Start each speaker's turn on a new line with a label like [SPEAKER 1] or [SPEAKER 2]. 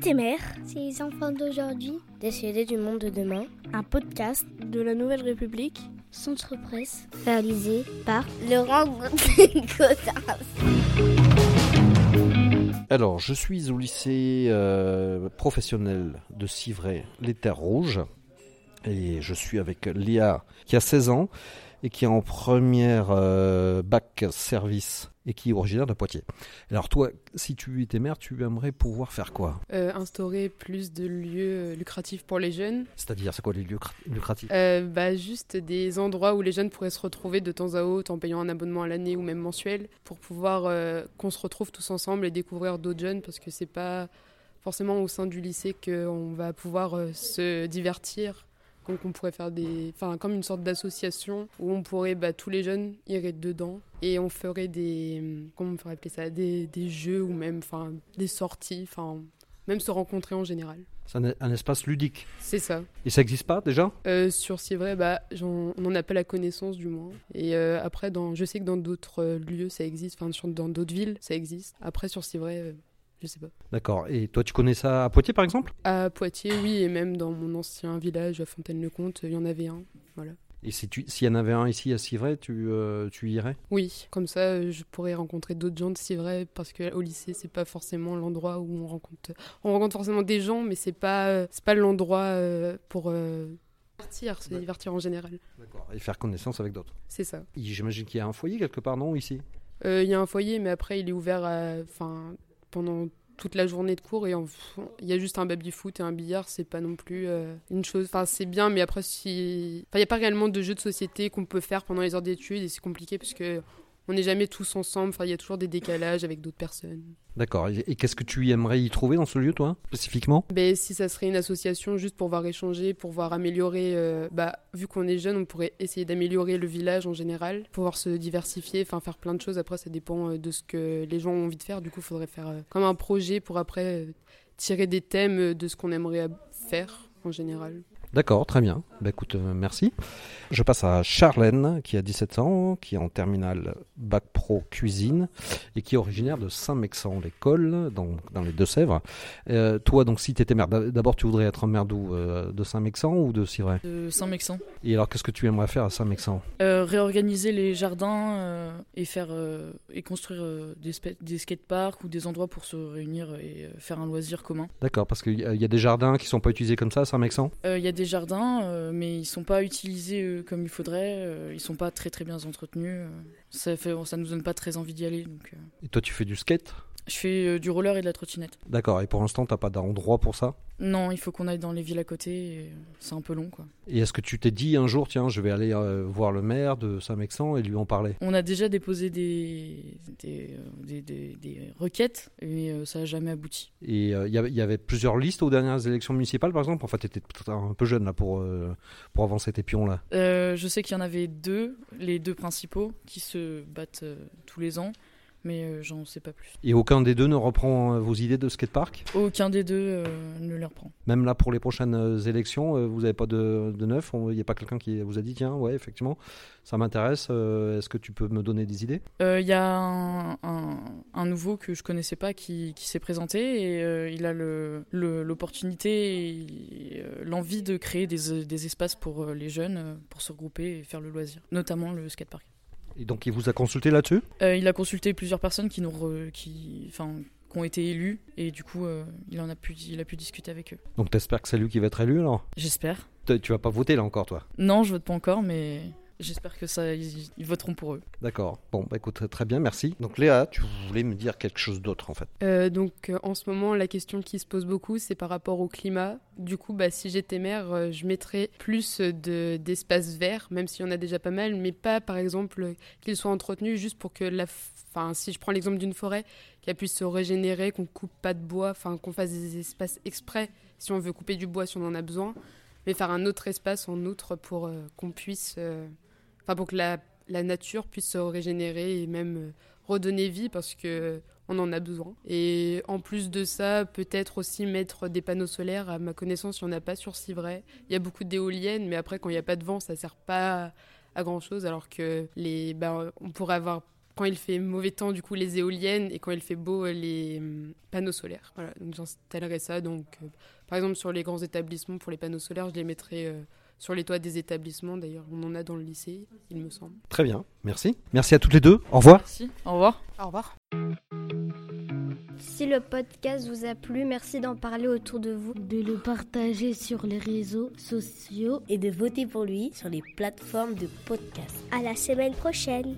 [SPEAKER 1] était mère,
[SPEAKER 2] c'est les enfants d'aujourd'hui,
[SPEAKER 1] décédés du monde de demain,
[SPEAKER 3] un podcast de la Nouvelle République,
[SPEAKER 2] Centre Presse,
[SPEAKER 1] réalisé par
[SPEAKER 4] Laurent Gaudin.
[SPEAKER 5] Alors, je suis au lycée euh, professionnel de Civray, les Terres Rouges, et je suis avec Léa qui a 16 ans et qui est en première euh, bac service et qui est originaire de Poitiers. Alors toi, si tu étais maire, tu aimerais pouvoir faire quoi?
[SPEAKER 6] Euh, Instaurer plus de lieux lucratifs pour les jeunes.
[SPEAKER 5] C'est-à-dire, c'est quoi les lieux lucratifs?
[SPEAKER 6] Euh, bah, Juste des endroits où les jeunes pourraient se retrouver de temps à autre en payant un abonnement à l'année ou même mensuel pour pouvoir euh, qu'on se retrouve tous ensemble et découvrir d'autres jeunes parce que c'est pas forcément au sein du lycée qu'on va pouvoir euh, se divertir donc on pourrait faire des, enfin comme une sorte d'association où on pourrait, bah, tous les jeunes iraient dedans et on ferait des, comment on pourrait appeler ça, des, des jeux ou même, enfin des sorties, enfin même se rencontrer en général.
[SPEAKER 5] C'est un, un, espace ludique.
[SPEAKER 6] C'est ça.
[SPEAKER 5] Et ça n'existe pas déjà?
[SPEAKER 6] Euh, Sur C'est vrai, bah, on n'en a pas la connaissance du moins. Et euh, après, dans, je sais que dans d'autres euh, lieux ça existe, enfin dans d'autres villes ça existe. Après sur C'est vrai, je sais pas.
[SPEAKER 5] D'accord. Et toi, tu connais ça à Poitiers, par exemple?
[SPEAKER 6] À Poitiers, oui, et même dans mon ancien village, à Fontaine-le-Comte, il y en avait un. Voilà.
[SPEAKER 5] Et s'il si y en avait un ici à Civray, tu, euh, tu irais?
[SPEAKER 6] Oui, comme ça, je pourrais rencontrer d'autres gens de Civray, parce qu'au lycée, c'est pas forcément l'endroit où on rencontre... On rencontre forcément des gens, mais c'est pas, c'est pas l'endroit euh, pour... Euh, divertir, se divertir en général.
[SPEAKER 5] D'accord, et faire connaissance avec d'autres.
[SPEAKER 6] C'est ça.
[SPEAKER 5] J'imagine qu'il y a un foyer quelque part, non, ici?
[SPEAKER 6] Il y a un foyer, mais après, il est ouvert enfin, pendant toute la journée de cours et il y a juste un baby-foot et un billard, c'est pas non plus euh, une chose. Enfin, c'est bien, mais après, si. Il n'y a pas réellement de jeux de société qu'on peut faire pendant les heures d'études et c'est compliqué parce que on n'est jamais tous ensemble. Enfin, il y a toujours des décalages avec d'autres personnes.
[SPEAKER 5] D'accord. Et, qu'est-ce que tu aimerais y trouver dans ce lieu, toi, spécifiquement?
[SPEAKER 6] Ben, Si ça serait une association juste pour voir échanger, pour voir améliorer. Euh, bah, vu qu'on est jeune, on pourrait essayer d'améliorer le village en général, pouvoir se diversifier, enfin faire plein de choses. Après, ça dépend de ce que les gens ont envie de faire. Du coup, il faudrait faire euh, comme un projet pour après euh, tirer des thèmes de ce qu'on aimerait faire en général.
[SPEAKER 5] D'accord, très bien. Bah, écoute, euh, merci. Je passe à Charlène, qui a 17 ans, qui est en terminale Bac Pro Cuisine et qui est originaire de Saint-Mexan, l'école, dans, dans les Deux-Sèvres. Euh, toi, donc, si tu étais maire, d'abord, tu voudrais être maire d'où euh, De Saint-Mexan ou de Civray?
[SPEAKER 7] De Saint-Mexan.
[SPEAKER 5] Et alors, qu'est-ce que tu aimerais faire à Saint-Mexan?
[SPEAKER 7] Réorganiser les jardins et, faire, et construire des, des skateparks ou des endroits pour se réunir et faire un loisir commun.
[SPEAKER 5] D'accord, parce qu'il y a des jardins qui sont pas utilisés comme ça à Saint-Mexan?
[SPEAKER 7] Il y a des jardins, euh, mais ils sont pas utilisés euh, comme il faudrait. Euh, ils sont pas très très bien entretenus. ça fait, ça nous donne pas très envie d'y aller.
[SPEAKER 5] Et toi, tu fais du skate?
[SPEAKER 7] Je fais du roller et de la trottinette.
[SPEAKER 5] D'accord. Et pour l'instant, t'as pas d'endroit pour ça?
[SPEAKER 7] Non, il faut qu'on aille dans les villes à côté. C'est un peu long, quoi.
[SPEAKER 5] Et est-ce que tu t'es dit un jour, tiens, je vais aller voir le maire de Saint-Mexan et lui en parler?
[SPEAKER 7] On a déjà déposé des des, des, des, des requêtes, mais ça n'a jamais abouti.
[SPEAKER 5] Et il y, y, avait plusieurs listes aux dernières élections municipales, par exemple? En fait, tu étais un peu jeune là pour euh, pour avancer tes pions là.
[SPEAKER 7] Euh, je sais qu'il y en avait deux, les deux principaux, qui se battent euh, tous les ans mais euh, j'en sais pas plus.
[SPEAKER 5] Et aucun des deux ne reprend vos idées de skatepark?
[SPEAKER 7] Aucun des deux euh, ne les reprend.
[SPEAKER 5] Même là pour les prochaines élections, vous n'avez pas de, de neuf? Il n'y a pas quelqu'un qui vous a dit tiens, ouais, effectivement, ça m'intéresse, euh, est-ce que tu peux me donner des idées?
[SPEAKER 7] Il y a un, un, un, nouveau que je connaissais pas qui, qui s'est présenté et il a l'opportunité et l'envie de créer des, des, espaces pour les jeunes pour se regrouper et faire le loisir, notamment le skatepark.
[SPEAKER 5] Et donc il vous a consulté là-dessus
[SPEAKER 7] euh, Il a consulté plusieurs personnes qui, nous re, qui, enfin, qui ont été élues et du coup euh, il, en a pu, il a pu discuter avec eux.
[SPEAKER 5] Donc t'espères que c'est lui qui va être élu alors?
[SPEAKER 7] J'espère.
[SPEAKER 5] Tu vas pas voter là encore toi?
[SPEAKER 7] Non, je vote pas encore mais J'espère que ça, ils, ils, voteront pour eux.
[SPEAKER 5] D'accord. Bon, bah écoute, très bien, merci. Donc Léa, tu voulais me dire quelque chose d'autre en fait.
[SPEAKER 6] Euh, donc euh, en ce moment, la question qui se pose beaucoup, c'est par rapport au climat. Du coup, bah, si j'étais maire, euh, je mettrais plus d'espaces verts, même s'il y en a déjà pas mal, mais pas par exemple qu'ils soient entretenus juste pour que la... Enfin, si je prends l'exemple d'une forêt, qu'elle puisse se régénérer, qu'on coupe pas de bois, enfin qu'on fasse des espaces exprès si on veut couper du bois, si on en a besoin, mais faire un autre espace en outre pour euh, qu'on puisse enfin pour que la, nature puisse se régénérer et même euh, redonner vie parce que on en a besoin. Et en plus de ça, peut-être aussi mettre des panneaux solaires. À ma connaissance, il n'y en a pas sur Civray. Il y a beaucoup d'éoliennes, mais après, quand il n'y a pas de vent, ça ne sert pas à grand chose. Alors que les, ben, on pourrait avoir quand il fait mauvais temps, du coup, les éoliennes et quand il fait beau, les hum, panneaux solaires. Voilà, donc j'installerai ça. Donc, euh, par exemple, sur les grands établissements, pour les panneaux solaires, je les mettrai euh, sur les toits des établissements. D'ailleurs, on en a dans le lycée, il me semble.
[SPEAKER 5] Très bien, merci. Merci à toutes les deux. Au revoir.
[SPEAKER 7] Merci. Au revoir.
[SPEAKER 3] Au revoir.
[SPEAKER 2] Si le podcast vous a plu, merci d'en parler autour de vous.
[SPEAKER 1] De le partager sur les réseaux sociaux
[SPEAKER 4] Et de voter pour lui sur les plateformes de podcast.
[SPEAKER 2] À la semaine prochaine.